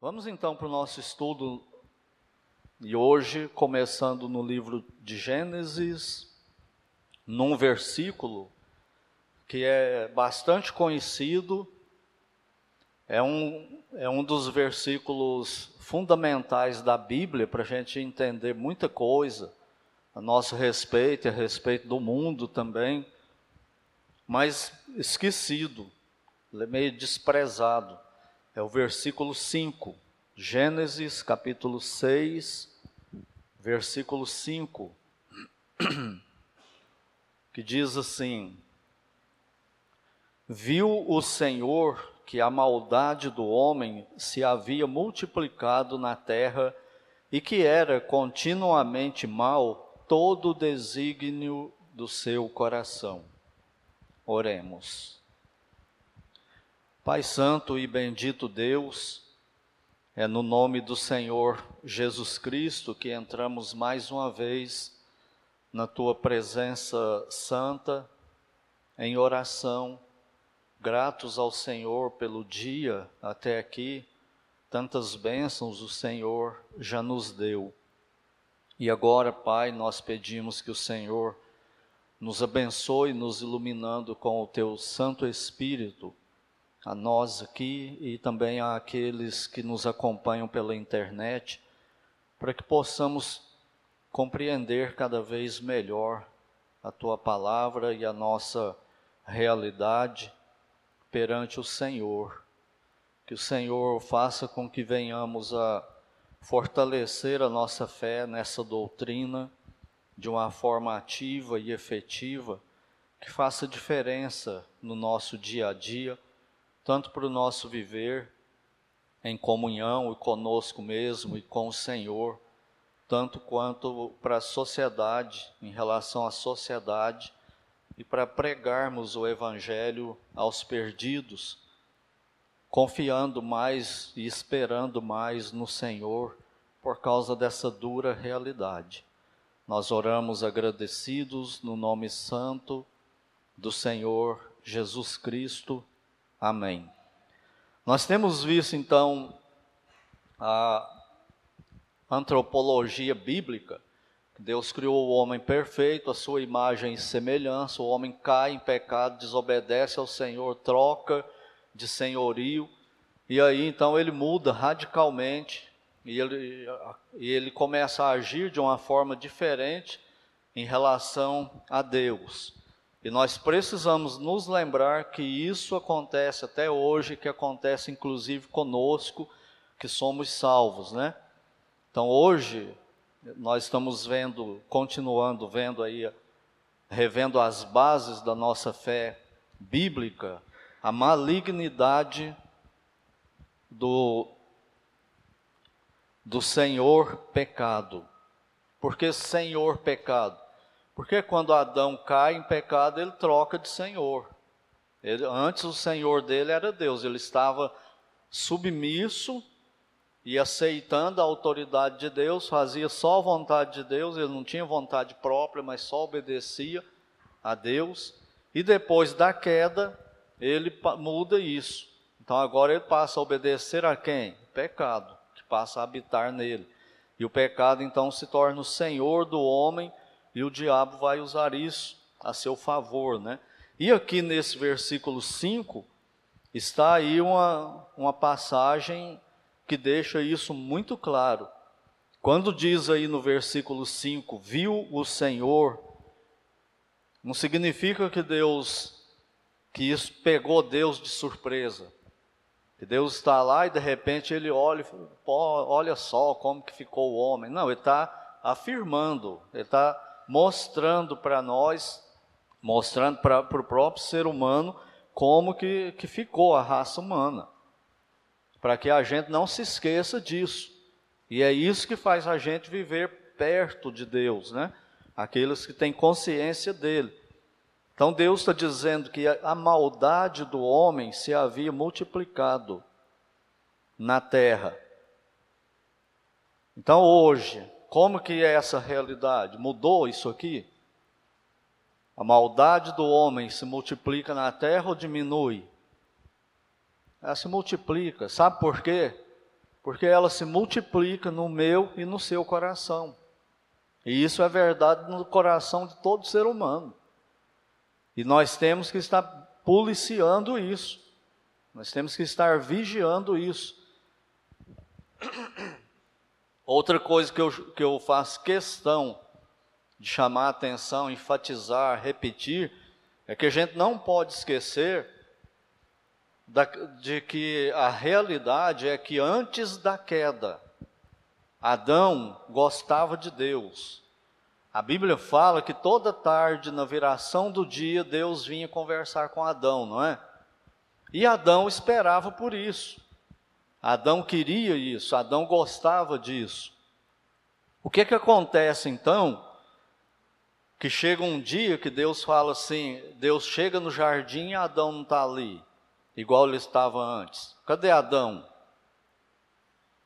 Vamos então para o nosso estudo e hoje, começando no livro de Gênesis, num versículo que é bastante conhecido, é um, é um dos versículos fundamentais da Bíblia para a gente entender muita coisa a nosso respeito e a respeito do mundo também, mas esquecido, meio desprezado. É o versículo 5 Gênesis capítulo 6, versículo 5, que diz assim: Viu o Senhor que a maldade do homem se havia multiplicado na terra e que era continuamente mal todo o desígnio do seu coração. Oremos. Pai Santo e bendito Deus, é no nome do Senhor Jesus Cristo que entramos mais uma vez na tua presença santa, em oração, gratos ao Senhor pelo dia até aqui, tantas bênçãos o Senhor já nos deu. E agora, Pai, nós pedimos que o Senhor nos abençoe, nos iluminando com o teu Santo Espírito a nós aqui e também àqueles que nos acompanham pela internet, para que possamos compreender cada vez melhor a tua palavra e a nossa realidade perante o Senhor. Que o Senhor faça com que venhamos a fortalecer a nossa fé nessa doutrina de uma forma ativa e efetiva, que faça diferença no nosso dia a dia tanto para o nosso viver em comunhão e conosco mesmo e com o Senhor, tanto quanto para a sociedade, em relação à sociedade, e para pregarmos o Evangelho aos perdidos, confiando mais e esperando mais no Senhor por causa dessa dura realidade. Nós oramos agradecidos no nome santo do Senhor Jesus Cristo. Amém. Nós temos visto então a antropologia bíblica. Deus criou o homem perfeito, a sua imagem e semelhança. O homem cai em pecado, desobedece ao Senhor, troca de senhorio. E aí então ele muda radicalmente e ele, e ele começa a agir de uma forma diferente em relação a Deus. E nós precisamos nos lembrar que isso acontece até hoje, que acontece inclusive conosco, que somos salvos, né? Então hoje nós estamos vendo, continuando vendo aí, revendo as bases da nossa fé bíblica, a malignidade do do Senhor pecado. Por que Senhor pecado? Porque quando Adão cai em pecado, ele troca de senhor. Ele, antes o senhor dele era Deus, ele estava submisso e aceitando a autoridade de Deus, fazia só a vontade de Deus, ele não tinha vontade própria, mas só obedecia a Deus. E depois da queda, ele muda isso. Então agora ele passa a obedecer a quem? Pecado, que passa a habitar nele. E o pecado então se torna o senhor do homem e o diabo vai usar isso a seu favor, né? E aqui nesse versículo 5 está aí uma, uma passagem que deixa isso muito claro. Quando diz aí no versículo 5, viu o Senhor, não significa que Deus, que isso pegou Deus de surpresa. Que Deus está lá e de repente ele olha e fala, olha só como que ficou o homem. Não, ele está afirmando, ele está mostrando para nós, mostrando para o próprio ser humano como que, que ficou a raça humana. Para que a gente não se esqueça disso. E é isso que faz a gente viver perto de Deus, né? Aqueles que têm consciência dele. Então Deus está dizendo que a maldade do homem se havia multiplicado na terra. Então hoje, como que é essa realidade? Mudou isso aqui? A maldade do homem se multiplica na terra ou diminui? Ela se multiplica. Sabe por quê? Porque ela se multiplica no meu e no seu coração. E isso é verdade no coração de todo ser humano. E nós temos que estar policiando isso. Nós temos que estar vigiando isso. Outra coisa que eu, que eu faço questão de chamar atenção, enfatizar, repetir, é que a gente não pode esquecer da, de que a realidade é que antes da queda, Adão gostava de Deus. A Bíblia fala que toda tarde, na viração do dia, Deus vinha conversar com Adão, não é? E Adão esperava por isso. Adão queria isso, Adão gostava disso. O que que acontece então? Que chega um dia que Deus fala assim: Deus chega no jardim e Adão não está ali, igual ele estava antes. Cadê Adão?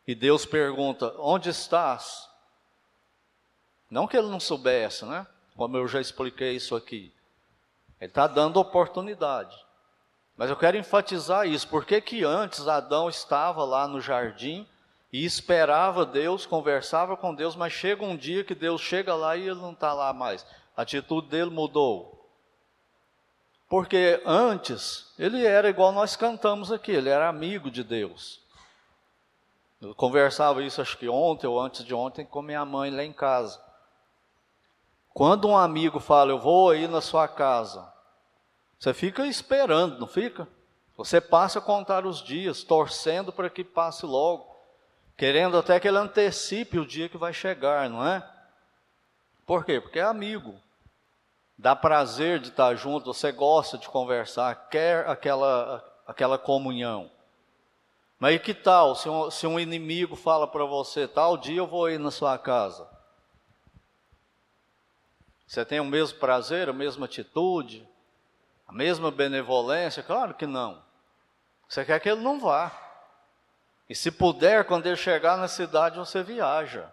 E Deus pergunta: Onde estás? Não que ele não soubesse, né? Como eu já expliquei isso aqui. Ele está dando oportunidade. Mas eu quero enfatizar isso. Por que, que antes Adão estava lá no jardim e esperava Deus, conversava com Deus, mas chega um dia que Deus chega lá e ele não está lá mais. A atitude dele mudou. Porque antes ele era igual nós cantamos aqui, ele era amigo de Deus. Eu conversava isso acho que ontem ou antes de ontem com minha mãe lá em casa. Quando um amigo fala, eu vou aí na sua casa, você fica esperando, não fica? Você passa a contar os dias, torcendo para que passe logo, querendo até que ele antecipe o dia que vai chegar, não é? Por quê? Porque é amigo. Dá prazer de estar junto, você gosta de conversar, quer aquela, aquela comunhão. Mas e que tal se um, se um inimigo fala para você, tal dia eu vou ir na sua casa? Você tem o mesmo prazer, a mesma atitude, a mesma benevolência? Claro que não. Você quer que ele não vá. E se puder, quando ele chegar na cidade, você viaja.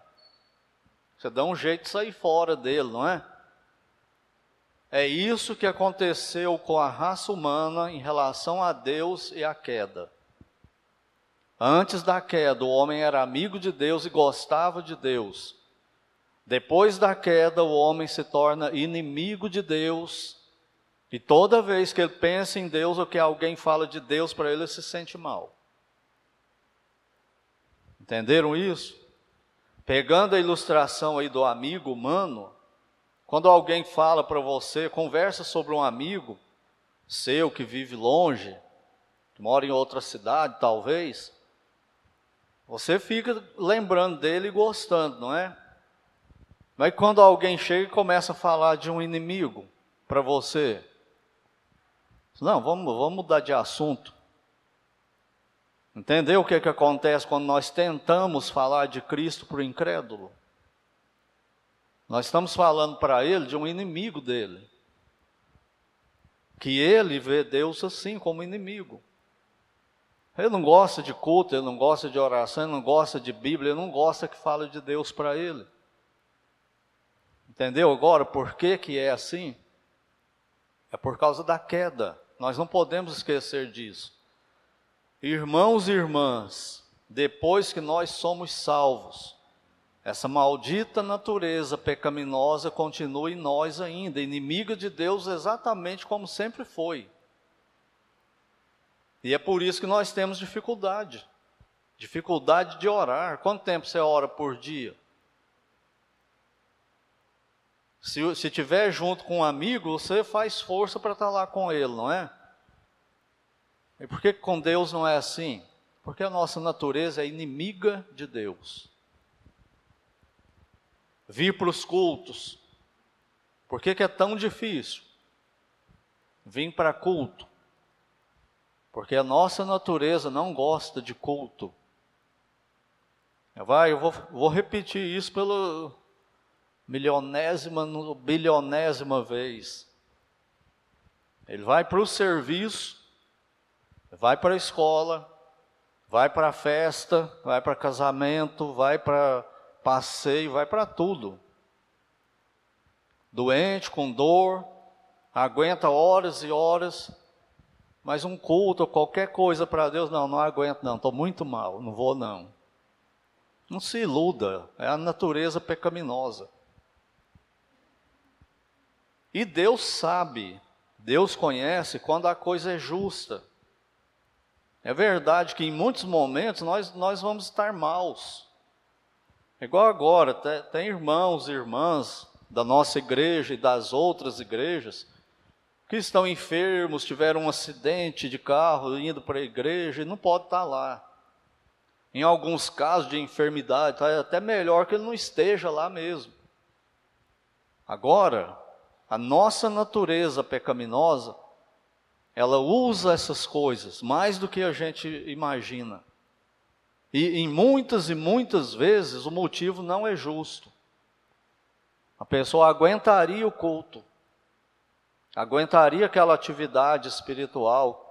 Você dá um jeito de sair fora dele, não é? É isso que aconteceu com a raça humana em relação a Deus e a queda. Antes da queda, o homem era amigo de Deus e gostava de Deus. Depois da queda, o homem se torna inimigo de Deus. E toda vez que ele pensa em Deus ou que alguém fala de Deus para ele, ele se sente mal. Entenderam isso? Pegando a ilustração aí do amigo humano, quando alguém fala para você, conversa sobre um amigo seu que vive longe, que mora em outra cidade, talvez, você fica lembrando dele e gostando, não é? Mas quando alguém chega e começa a falar de um inimigo para você, não, vamos, vamos mudar de assunto. Entendeu o que, que acontece quando nós tentamos falar de Cristo para o incrédulo? Nós estamos falando para ele de um inimigo dele. Que ele vê Deus assim, como inimigo. Ele não gosta de culto, ele não gosta de oração, ele não gosta de Bíblia, ele não gosta que fale de Deus para ele. Entendeu agora por que, que é assim? É por causa da queda. Nós não podemos esquecer disso. Irmãos e irmãs, depois que nós somos salvos, essa maldita natureza pecaminosa continua em nós ainda, inimiga de Deus exatamente como sempre foi. E é por isso que nós temos dificuldade. Dificuldade de orar. Quanto tempo você ora por dia? Se, se tiver junto com um amigo, você faz força para estar lá com ele, não é? E por que com Deus não é assim? Porque a nossa natureza é inimiga de Deus. Vir para os cultos. Por que, que é tão difícil? Vir para culto. Porque a nossa natureza não gosta de culto. Vai, eu vou, vou repetir isso pela milionésima, bilionésima vez. Ele vai para o serviço, vai para a escola, vai para a festa, vai para casamento, vai para passeio, vai para tudo. Doente, com dor, aguenta horas e horas, mas um culto, qualquer coisa para Deus, não, não aguento não, estou muito mal, não vou não. Não se iluda, é a natureza pecaminosa. E Deus sabe, Deus conhece quando a coisa é justa. É verdade que em muitos momentos nós, nós vamos estar maus. Igual agora, tem, tem irmãos e irmãs da nossa igreja e das outras igrejas que estão enfermos, tiveram um acidente de carro indo para a igreja e não pode estar lá. Em alguns casos de enfermidade, tá, é até melhor que ele não esteja lá mesmo. Agora, a nossa natureza pecaminosa, ela usa essas coisas mais do que a gente imagina. E em muitas e muitas vezes o motivo não é justo. A pessoa aguentaria o culto, aguentaria aquela atividade espiritual.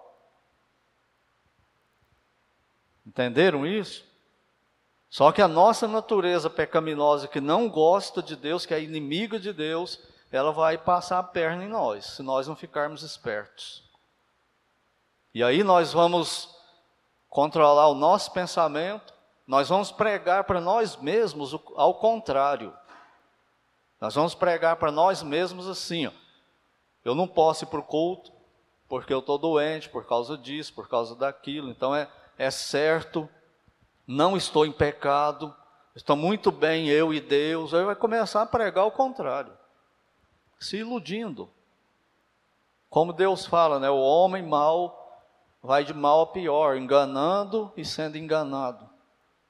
Entenderam isso? Só que a nossa natureza pecaminosa, que não gosta de Deus, que é inimiga de Deus, ela vai passar a perna em nós, se nós não ficarmos espertos. E aí nós vamos controlar o nosso pensamento, nós vamos pregar para nós mesmos ao contrário. Nós vamos pregar para nós mesmos assim: ó, eu não posso ir para o culto porque eu estou doente por causa disso, por causa daquilo. Então é, é certo, não estou em pecado, estou muito bem eu e Deus. Aí vai começar a pregar o contrário, se iludindo. Como Deus fala, né? O homem mau vai de mal a pior, enganando e sendo enganado.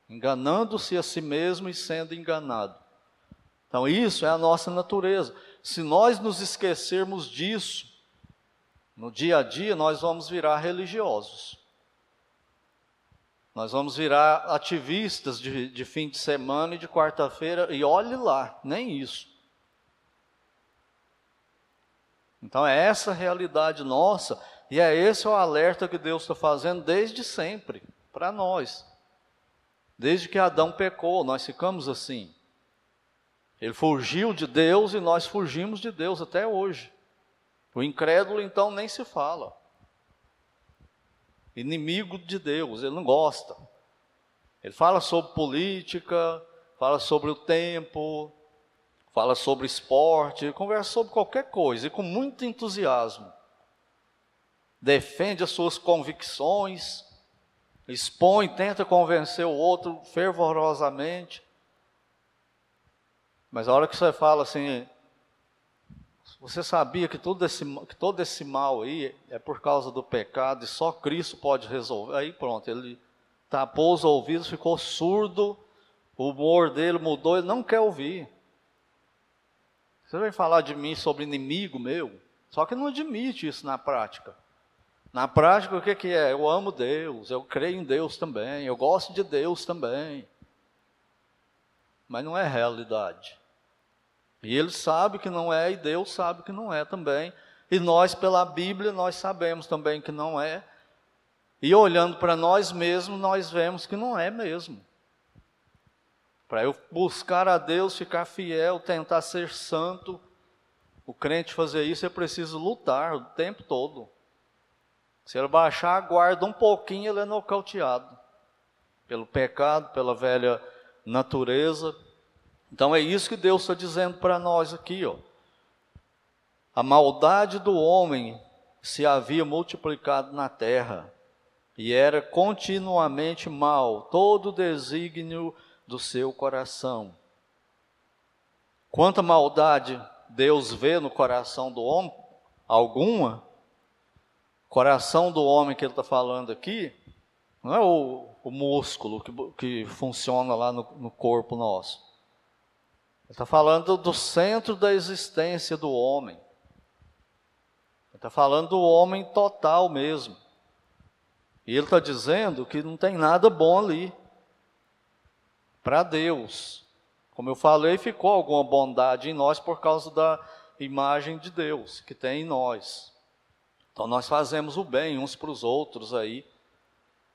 Enganando-se a si mesmo e sendo enganado. Então, isso é a nossa natureza. Se nós nos esquecermos disso, no dia a dia, nós vamos virar religiosos. Nós vamos virar ativistas de, de fim de semana e de quarta-feira, e olhe lá, nem isso. Então, é essa realidade nossa e é esse o alerta que Deus está fazendo desde sempre, para nós. Desde que Adão pecou, nós ficamos assim. Ele fugiu de Deus e nós fugimos de Deus até hoje. O incrédulo, então, nem se fala. Inimigo de Deus, ele não gosta. Ele fala sobre política, fala sobre o tempo, fala sobre esporte, conversa sobre qualquer coisa e com muito entusiasmo defende as suas convicções, expõe, tenta convencer o outro fervorosamente. Mas a hora que você fala assim, você sabia que todo esse, que todo esse mal aí é por causa do pecado e só Cristo pode resolver? Aí pronto, ele tapou os ouvidos, ficou surdo, o humor dele mudou, ele não quer ouvir. Você vai falar de mim sobre inimigo meu, só que não admite isso na prática. Na prática, o que, que é? Eu amo Deus, eu creio em Deus também, eu gosto de Deus também. Mas não é realidade. E ele sabe que não é, e Deus sabe que não é também. E nós, pela Bíblia, nós sabemos também que não é. E olhando para nós mesmos, nós vemos que não é mesmo. Para eu buscar a Deus, ficar fiel, tentar ser santo, o crente fazer isso, é preciso lutar o tempo todo. Se ele baixar a guarda um pouquinho, ele é nocauteado pelo pecado, pela velha natureza. Então é isso que Deus está dizendo para nós aqui, ó. A maldade do homem se havia multiplicado na terra e era continuamente mal todo o desígnio do seu coração. Quanta maldade Deus vê no coração do homem? Alguma? coração do homem que ele está falando aqui, não é o, o músculo que, que, funciona lá no, no corpo nosso. Ele está falando do centro da existência do homem. Ele está falando do homem total mesmo. E ele está dizendo que não tem nada bom ali. Para Deus. Como eu falei, ficou alguma bondade em nós por causa da imagem de Deus que tem em nós. Então nós fazemos o bem uns para os outros aí.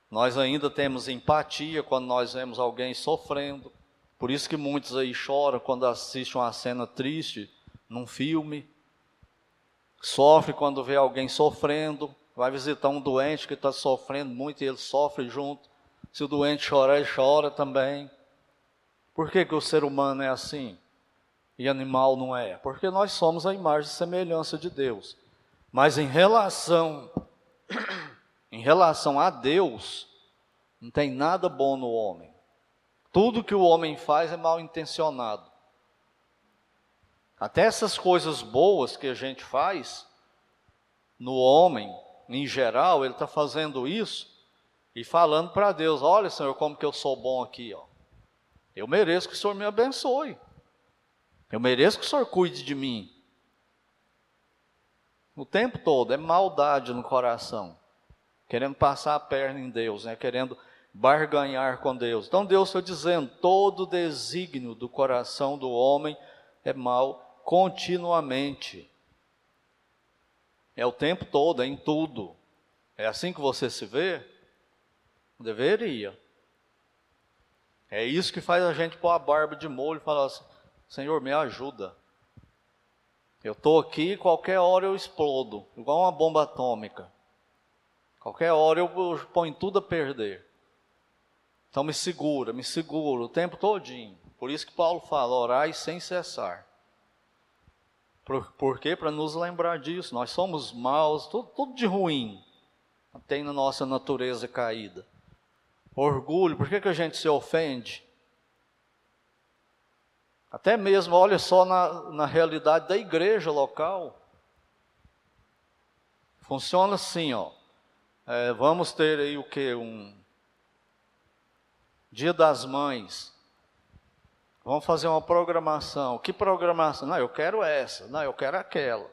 Nós ainda temos empatia quando nós vemos alguém sofrendo. Por isso que muitos aí choram quando assistem uma cena triste num filme. Sofre quando vê alguém sofrendo. Vai visitar um doente que está sofrendo muito e ele sofre junto. Se o doente chorar, ele chora também. Por que, que o ser humano é assim e animal não é? Porque nós somos a imagem e semelhança de Deus. Mas em relação em relação a Deus, não tem nada bom no homem. Tudo que o homem faz é mal intencionado. Até essas coisas boas que a gente faz, no homem, em geral, ele está fazendo isso e falando para Deus: Olha, Senhor, como que eu sou bom aqui. Ó. Eu mereço que o Senhor me abençoe. Eu mereço que o Senhor cuide de mim. O tempo todo é maldade no coração, querendo passar a perna em Deus, né? querendo barganhar com Deus. Então Deus está dizendo: todo desígnio do coração do homem é mal continuamente. É o tempo todo, é em tudo. É assim que você se vê? Deveria. É isso que faz a gente pôr a barba de molho e falar assim: Senhor, me ajuda. Eu estou aqui, qualquer hora eu explodo, igual uma bomba atômica. Qualquer hora eu ponho tudo a perder. Então me segura, me segura o tempo todinho. Por isso que Paulo fala, orai sem cessar. Por, por quê? Para nos lembrar disso. Nós somos maus, tudo, tudo de ruim tem na nossa natureza caída. Orgulho, por que, que a gente se ofende? Até mesmo, olha só na, na realidade da igreja local. Funciona assim, ó. É, vamos ter aí o que? Um Dia das Mães. Vamos fazer uma programação. Que programação? Não, eu quero essa. Não, eu quero aquela.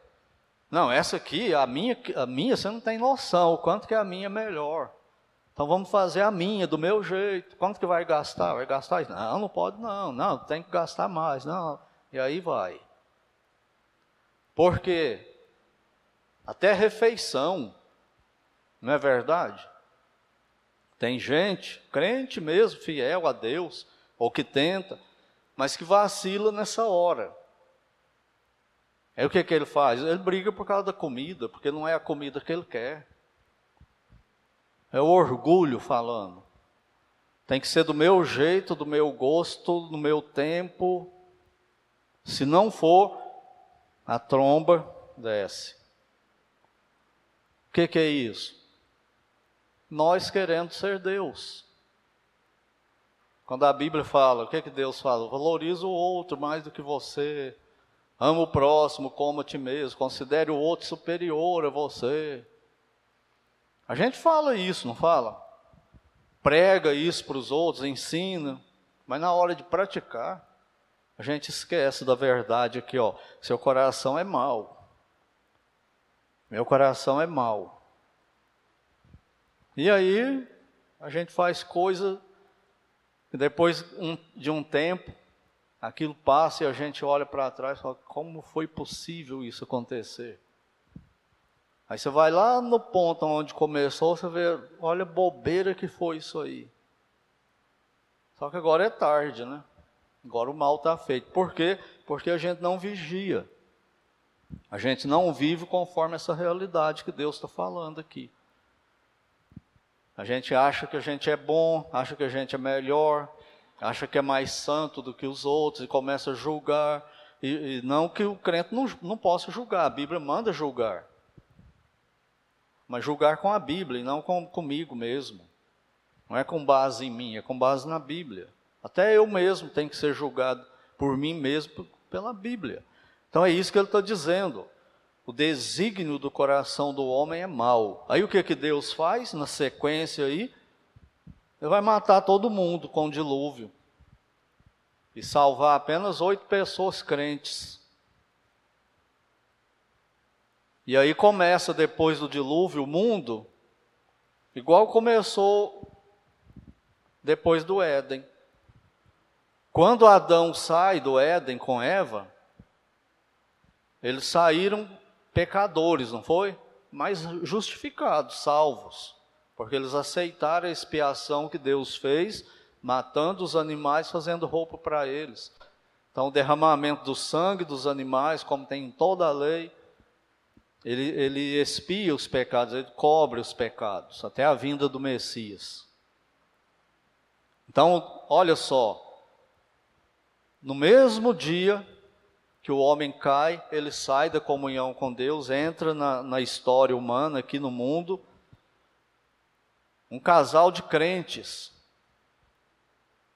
Não, essa aqui, a minha, a minha, você não tem noção o quanto que a minha é melhor. Então vamos fazer a minha, do meu jeito. Quanto que vai gastar? Vai gastar? Não, não pode não. Não, tem que gastar mais. Não. E aí vai. Porque até refeição, não é verdade? Tem gente, crente mesmo, fiel a Deus, ou que tenta, mas que vacila nessa hora. Aí o que, que ele faz? Ele briga por causa da comida, porque não é a comida que ele quer. É o orgulho falando. Tem que ser do meu jeito, do meu gosto, do meu tempo. Se não for, a tromba desce. O que, que é isso? Nós querendo ser Deus. Quando a Bíblia fala, o que, que Deus fala? Valoriza o outro mais do que você. Ama o próximo como a ti mesmo. Considere o outro superior a você. A gente fala isso, não fala? Prega isso para os outros, ensina. Mas na hora de praticar, a gente esquece da verdade aqui, ó. Seu coração é mau. Meu coração é mau. E aí, a gente faz coisa e depois de um tempo, aquilo passa e a gente olha para trás e fala: como foi possível isso acontecer? Aí você vai lá no ponto onde começou, você vê, olha bobeira que foi isso aí. Só que agora é tarde, né? Agora o mal está feito. Por quê? Porque a gente não vigia. A gente não vive conforme essa realidade que Deus está falando aqui. A gente acha que a gente é bom, acha que a gente é melhor, acha que é mais santo do que os outros e começa a julgar. E, e não que o crente não, não possa julgar, a Bíblia manda julgar. Mas julgar com a Bíblia e não com, comigo mesmo. Não é com base em mim, é com base na Bíblia. Até eu mesmo tenho que ser julgado por mim mesmo pela Bíblia. Então é isso que ele está dizendo. O desígnio do coração do homem é mau. Aí o que, que Deus faz na sequência aí? Ele vai matar todo mundo com o dilúvio e salvar apenas oito pessoas crentes. E aí começa depois do dilúvio o mundo igual começou depois do Éden. Quando Adão sai do Éden com Eva, eles saíram pecadores, não foi? Mas justificados, salvos porque eles aceitaram a expiação que Deus fez, matando os animais, fazendo roupa para eles. Então, o derramamento do sangue dos animais, como tem em toda a lei, ele, ele expia os pecados, ele cobre os pecados, até a vinda do Messias. Então, olha só, no mesmo dia que o homem cai, ele sai da comunhão com Deus, entra na, na história humana aqui no mundo. Um casal de crentes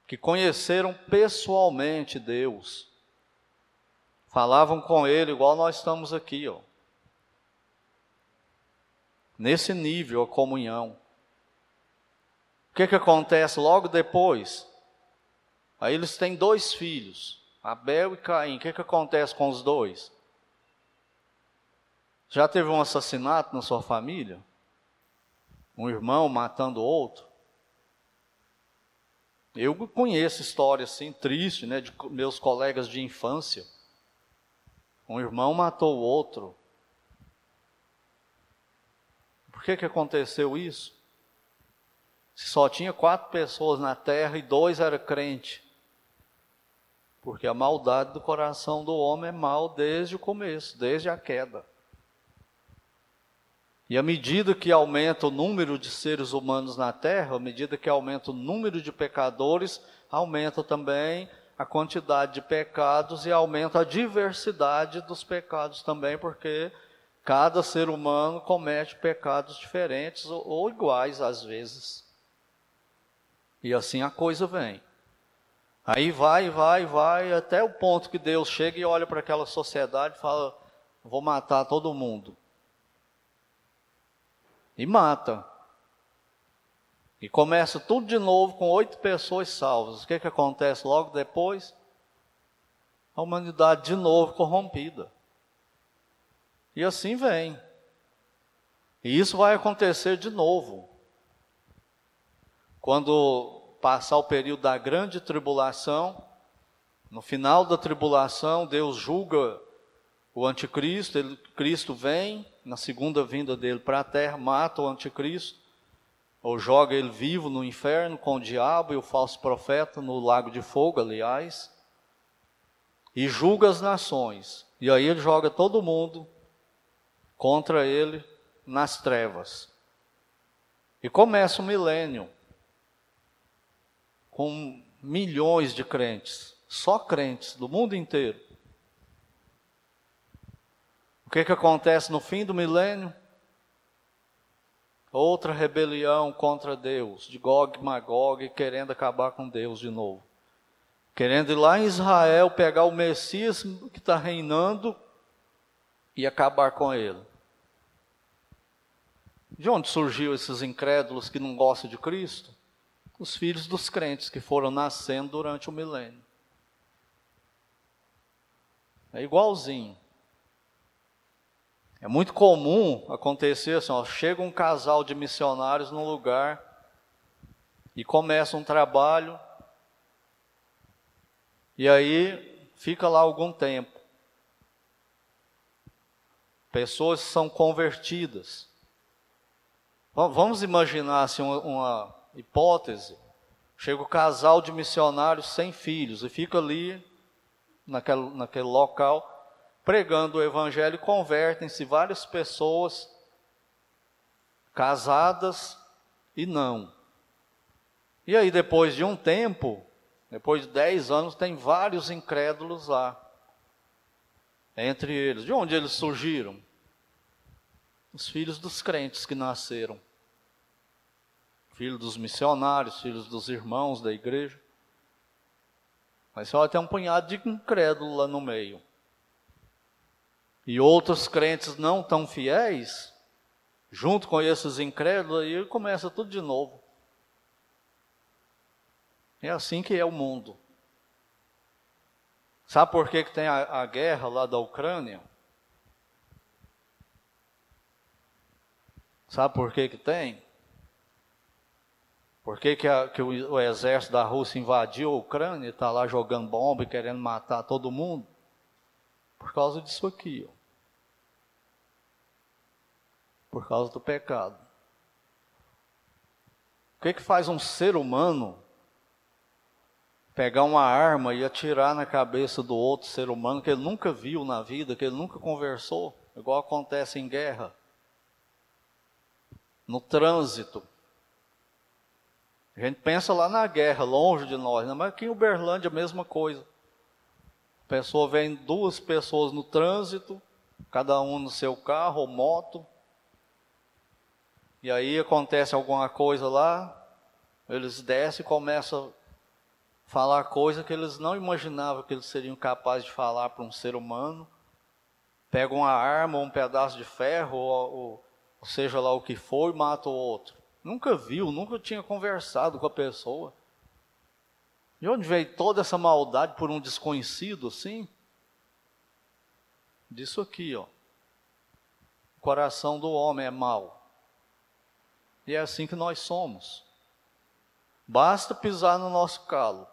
que conheceram pessoalmente Deus, falavam com Ele igual nós estamos aqui, ó. Nesse nível a comunhão. O que, que acontece logo depois? Aí eles têm dois filhos, Abel e Caim. O que, que acontece com os dois? Já teve um assassinato na sua família? Um irmão matando outro? Eu conheço história assim, triste, né, de meus colegas de infância. Um irmão matou o outro. Por que, que aconteceu isso? Se só tinha quatro pessoas na terra e dois eram crentes. Porque a maldade do coração do homem é mal desde o começo, desde a queda. E à medida que aumenta o número de seres humanos na Terra, à medida que aumenta o número de pecadores, aumenta também a quantidade de pecados e aumenta a diversidade dos pecados também, porque cada ser humano comete pecados diferentes ou, ou iguais às vezes. E assim a coisa vem. Aí vai, vai, vai, até o ponto que Deus chega e olha para aquela sociedade e fala: vou matar todo mundo. E mata. E começa tudo de novo com oito pessoas salvas. O que, que acontece logo depois? A humanidade de novo corrompida. E assim vem. E isso vai acontecer de novo. Quando passar o período da grande tribulação, no final da tribulação, Deus julga o anticristo, ele, Cristo vem na segunda vinda dele para a terra, mata o anticristo, ou joga ele vivo no inferno com o diabo e o falso profeta no lago de fogo, aliás, e julga as nações. E aí ele joga todo mundo contra ele nas trevas. E começa o milênio com milhões de crentes, só crentes do mundo inteiro o que, que acontece no fim do milênio? Outra rebelião contra Deus, de Gog e Magog, querendo acabar com Deus de novo. Querendo ir lá em Israel pegar o Messias que está reinando e acabar com ele. De onde surgiu esses incrédulos que não gostam de Cristo? Os filhos dos crentes que foram nascendo durante o milênio. É igualzinho. É muito comum acontecer assim, ó, chega um casal de missionários num lugar e começa um trabalho e aí fica lá algum tempo. Pessoas são convertidas. Vamos imaginar assim, uma, hipótese. Chega o um casal de missionários sem filhos e fica ali naquele, naquele local pregando o evangelho, convertem-se várias pessoas casadas e não. E aí, depois de um tempo, depois de dez anos, tem vários incrédulos lá. Entre eles, de onde eles surgiram? Os filhos dos crentes que nasceram. Filhos dos missionários, filhos dos irmãos da igreja. Mas só tem um punhado de incrédulo lá no meio e outros crentes não tão fiéis, junto com esses incrédulos, aí começa tudo de novo. É assim que é o mundo. Sabe por que, que tem a, a guerra lá da Ucrânia? Sabe por que, que tem? Por que, que, a, que o, o, exército da Rússia invadiu a Ucrânia e está lá jogando bomba e querendo matar todo mundo? Por causa disso aqui. Ó por causa do pecado. O que, que faz um ser humano pegar uma arma e atirar na cabeça do outro ser humano que ele nunca viu na vida, que ele nunca conversou, igual acontece em guerra, no trânsito? A gente pensa lá na guerra, longe de nós, né? mas aqui em Uberlândia a mesma coisa. A pessoa vem duas pessoas no trânsito, cada um no seu carro ou moto, e aí acontece alguma coisa lá, eles descem e começam a falar coisa que eles não imaginavam que eles seriam capazes de falar para um ser humano. Pegam uma arma um pedaço de ferro, ou, ou seja lá o que for, matam o outro. Nunca viu, nunca tinha conversado com a pessoa. De onde veio toda essa maldade por um desconhecido assim? Disso aqui, ó. O coração do homem é mau. E é assim que nós somos. Basta pisar no nosso calo.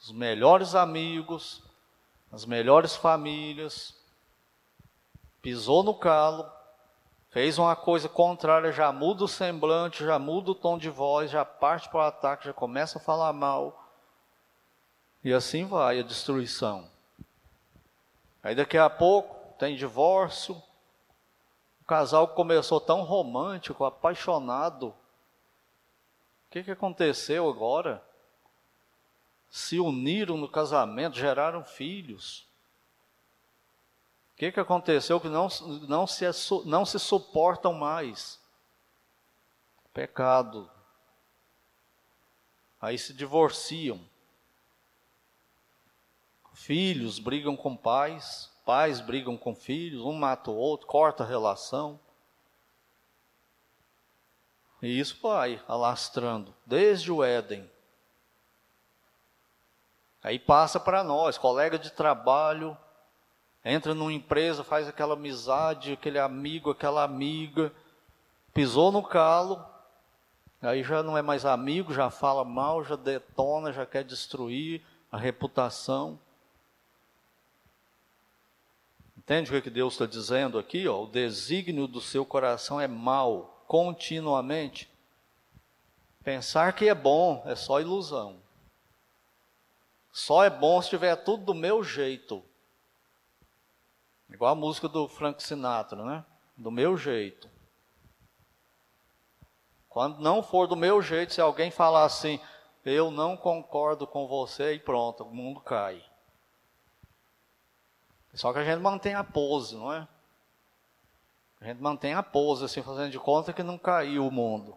Os melhores amigos, as melhores famílias, pisou no calo, fez uma coisa contrária, já muda o semblante, já muda o tom de voz, já parte para o ataque, já começa a falar mal. E assim vai a destruição. Aí daqui a pouco tem divórcio, casal começou tão romântico, apaixonado. O que, que aconteceu agora? Se uniram no casamento, geraram filhos. Que, que aconteceu? Que não, não, se, não se suportam mais. Pecado. Aí se divorciam. Filhos brigam com pais pais brigam com filhos, um mata o outro, corta a relação. E isso vai alastrando desde o Éden. Aí passa para nós, colega de trabalho, entra numa empresa, faz aquela amizade, aquele amigo, aquela amiga, pisou no calo, aí já não é mais amigo, já fala mal, já detona, já quer destruir a reputação. Entende o que Deus está dizendo aqui? Ó? O desígnio do seu coração é mal, continuamente. Pensar que é bom é só ilusão. Só é bom se tiver tudo do meu jeito. Igual a música do Frank Sinatra, né? Do meu jeito. Quando não for do meu jeito, se alguém falar assim, eu não concordo com você, e pronto, o mundo cai. Só que a gente mantém a pose, não é? A gente mantém a pose, assim, fazendo de conta que não caiu o mundo.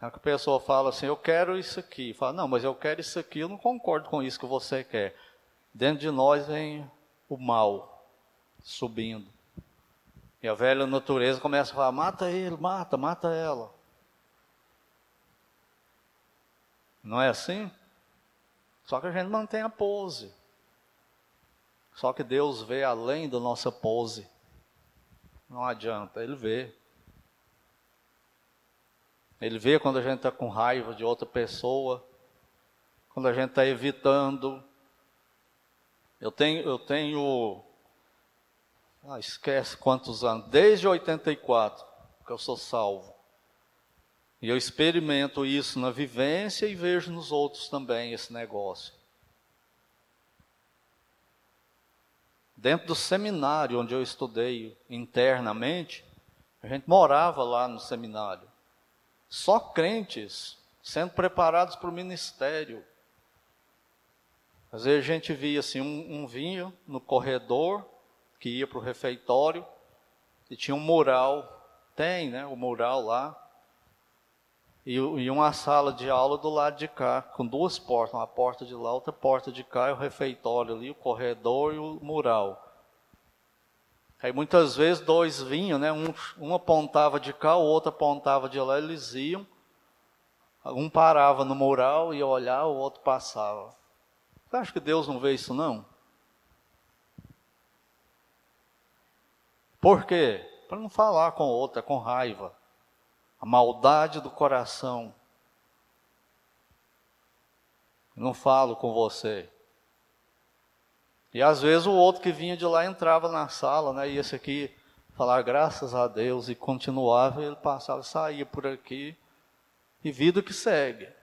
A pessoa fala assim, eu quero isso aqui. Fala, não, mas eu quero isso aqui, eu não concordo com isso que você quer. Dentro de nós vem o mal subindo. E a velha natureza começa a falar, mata ele, mata, mata ela. Não é assim? Só que a gente mantém a pose. Só que Deus vê além da nossa pose. Não adianta, Ele vê. Ele vê quando a gente está com raiva de outra pessoa, quando a gente está evitando. Eu tenho, eu tenho, ah, esquece quantos anos, desde 84 que eu sou salvo. E eu experimento isso na vivência e vejo nos outros também esse negócio. Dentro do seminário onde eu estudei internamente, a gente morava lá no seminário. Só crentes sendo preparados para o ministério. Às vezes a gente via assim, um, um vinho no corredor que ia para o refeitório e tinha um mural, tem, né, o mural lá, e, e, uma sala de aula do lado de cá, com duas portas, uma porta de lá, outra porta de cá, e o refeitório ali, o corredor e o mural. Aí muitas vezes dois vinham, né? Um, um apontava de cá, o outro apontava de lá, eles iam. Um parava no mural, ia olhar, o outro passava. Você acha que Deus não vê isso não? Por quê? Para não falar com o outro, é com raiva a maldade do coração. Não falo com você. E às vezes o outro que vinha de lá entrava na sala, né? E esse aqui falar graças a Deus e continuava, ele passava, saía por aqui e vida que segue.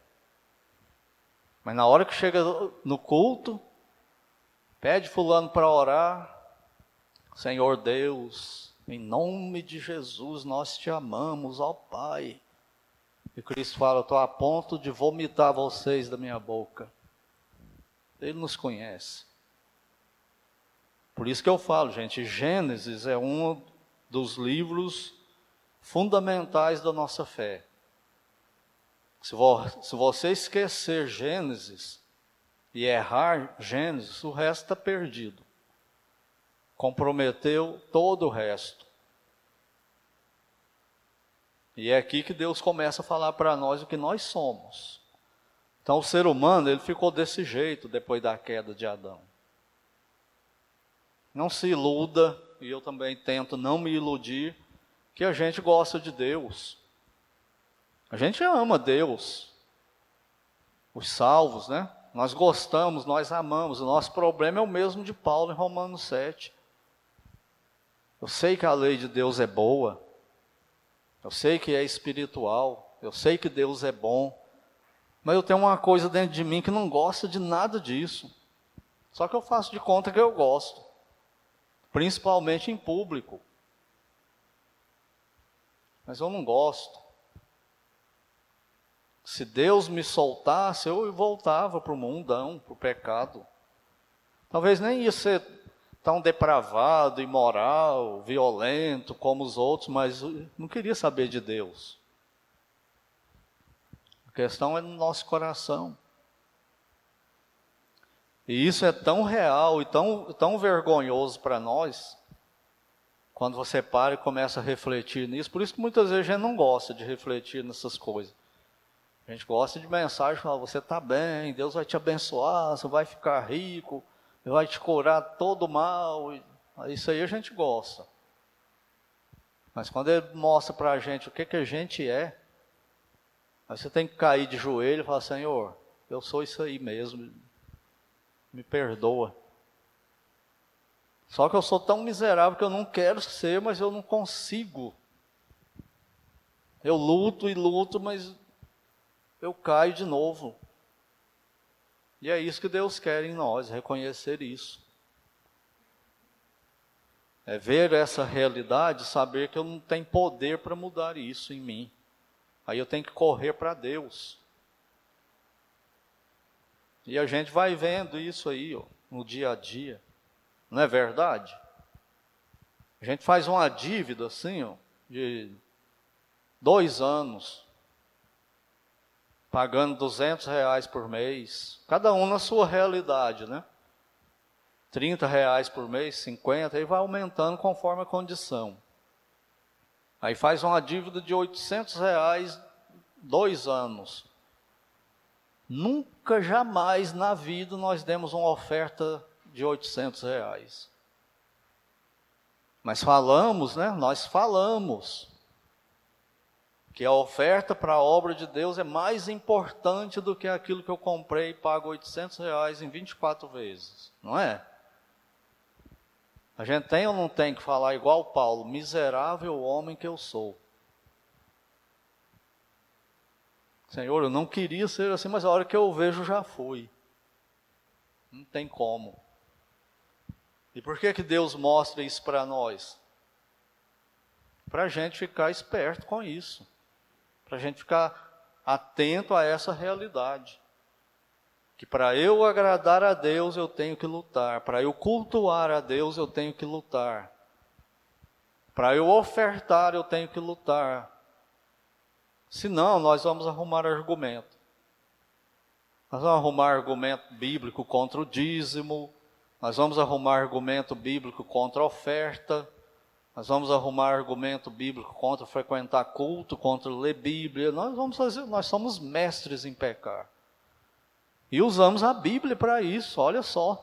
Mas na hora que chega no culto, pede fulano para orar, Senhor Deus, em nome de Jesus, nós te amamos, ó Pai. E Cristo fala: estou a ponto de vomitar vocês da minha boca. Ele nos conhece. Por isso que eu falo, gente, Gênesis é um dos livros fundamentais da nossa fé. Se, se você esquecer Gênesis e errar Gênesis, o resto está perdido. Comprometeu todo o resto. E é aqui que Deus começa a falar para nós o que nós somos. Então o ser humano, ele ficou desse jeito depois da queda de Adão. Não se iluda, e eu também tento não me iludir, que a gente gosta de Deus. A gente ama Deus. Os salvos, né? Nós gostamos, nós amamos. O nosso problema é o mesmo de Paulo em Romanos 7. Eu sei que a lei de Deus é boa. Eu sei que é espiritual, eu sei que Deus é bom, mas eu tenho uma coisa dentro de mim que não gosta de nada disso. Só que eu faço de conta que eu gosto, principalmente em público. Mas eu não gosto. Se Deus me soltasse, eu voltava para o mundão, para o pecado. Talvez nem ia ser tão depravado, imoral, violento como os outros, mas não queria saber de Deus. A questão é no nosso coração. E isso é tão real e tão, tão vergonhoso para nós, quando você para e começa a refletir nisso. Por isso que muitas vezes a gente não gosta de refletir nessas coisas. A gente gosta de mensagem, fala, você está bem, Deus vai te abençoar, você vai ficar rico, vai te curar todo mal. Isso aí a gente gosta. Mas quando ele mostra para a gente o que, que a gente é, aí você tem que cair de joelho e falar: Senhor, eu sou isso aí mesmo, me perdoa. Só que eu sou tão miserável que eu não quero ser, mas eu não consigo. Eu luto e luto, mas eu caio de novo. E é isso que Deus quer em nós, reconhecer isso. É ver essa realidade, saber que eu não tenho poder para mudar isso em mim. Aí eu tenho que correr para Deus. E a gente vai vendo isso aí, ó, no dia a dia. Não é verdade? A gente faz uma dívida assim, ó, de dois anos pagando 200 reais por mês, cada um na sua realidade, né? 30 reais por mês, 50, e vai aumentando conforme a condição. Aí faz uma dívida de 800 reais, dois anos. Nunca, jamais na vida nós demos uma oferta de 800 reais. Mas falamos, né? Nós falamos que a oferta para a obra de Deus é mais importante do que aquilo que eu comprei e pago 800 reais em 24 vezes, não é? A gente tem ou não tem que falar igual Paulo, miserável homem que eu sou. Senhor, eu não queria ser assim, mas a hora que eu vejo já fui. Não tem como. E por que que Deus mostra isso para nós? Para a gente ficar esperto com isso para a gente ficar atento a essa realidade. Que para eu agradar a Deus eu tenho que lutar, para eu cultuar a Deus eu tenho que lutar, para eu ofertar eu tenho que lutar. Senão, nós vamos arrumar argumento. Nós vamos arrumar argumento bíblico contra o dízimo, nós vamos arrumar argumento bíblico contra a oferta, nós vamos arrumar argumento bíblico contra frequentar culto, contra ler Bíblia. Nós vamos fazer, nós somos mestres em pecar. E usamos a Bíblia para isso, olha só.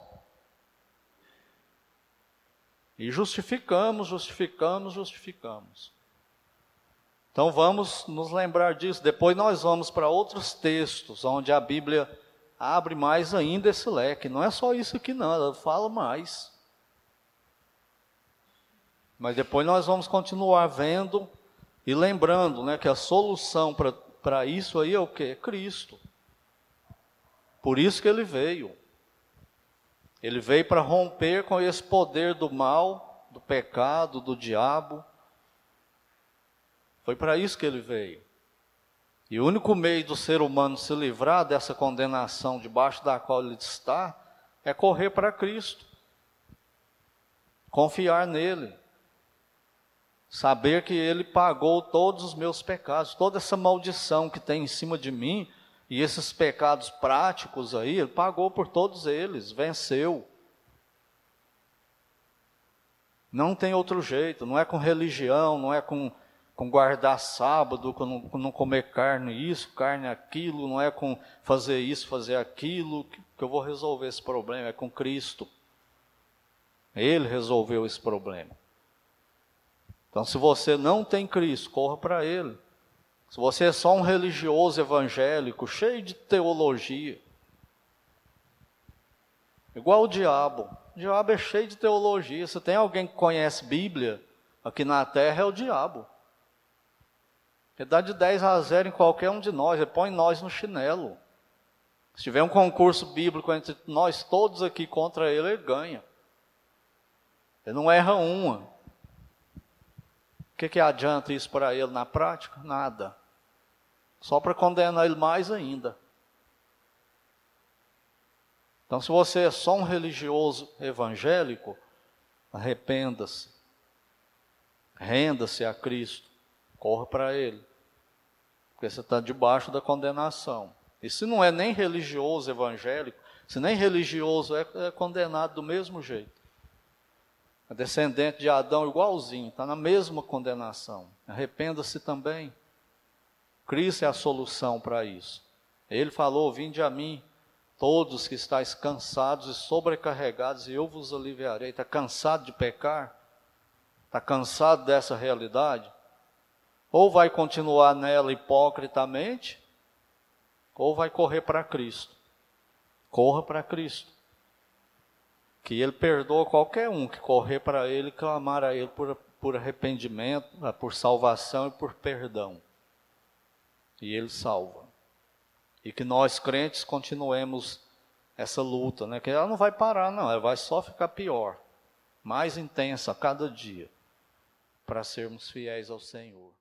E justificamos, justificamos, justificamos. Então vamos nos lembrar disso. Depois nós vamos para outros textos onde a Bíblia abre mais ainda esse leque. Não é só isso aqui, não, ela fala mais. Mas depois nós vamos continuar vendo e lembrando né, que a solução para isso aí é o que? É Cristo. Por isso que ele veio. Ele veio para romper com esse poder do mal, do pecado, do diabo. Foi para isso que ele veio. E o único meio do ser humano se livrar dessa condenação debaixo da qual ele está é correr para Cristo. Confiar nele. Saber que ele pagou todos os meus pecados, toda essa maldição que tem em cima de mim e esses pecados práticos aí, ele pagou por todos eles, venceu. Não tem outro jeito, não é com religião, não é com com guardar sábado, com não, com não comer carne isso, carne aquilo, não é com fazer isso, fazer aquilo, que eu vou resolver esse problema, é com Cristo. Ele resolveu esse problema. Então, se você não tem Cristo, corra para Ele. Se você é só um religioso evangélico, cheio de teologia, igual o diabo. O diabo é cheio de teologia. Se tem alguém que conhece Bíblia aqui na terra, é o diabo. Ele dá de 10 a 0 em qualquer um de nós, ele põe nós no chinelo. Se tiver um concurso bíblico entre nós todos aqui contra ele, ele ganha. Ele não erra uma. O que, que adianta isso para ele na prática? Nada. Só para condenar ele mais ainda. Então, se você é só um religioso evangélico, arrependa-se. Renda-se a Cristo. Corra para Ele. Porque você está debaixo da condenação. E se não é nem religioso evangélico, se nem religioso é, é condenado do mesmo jeito. Descendente de Adão igualzinho, está na mesma condenação. Arrependa-se também. Cristo é a solução para isso. Ele falou: Vinde a mim, todos que estáis cansados e sobrecarregados, e eu vos aliviarei. Está cansado de pecar? Está cansado dessa realidade? Ou vai continuar nela hipocritamente, ou vai correr para Cristo. Corra para Cristo. Que Ele perdoa qualquer um que correr para Ele, clamar a Ele por, por arrependimento, por salvação e por perdão. E Ele salva. E que nós crentes continuemos essa luta, né? Que ela não vai parar, não, ela vai só ficar pior, mais intensa a cada dia, para sermos fiéis ao Senhor.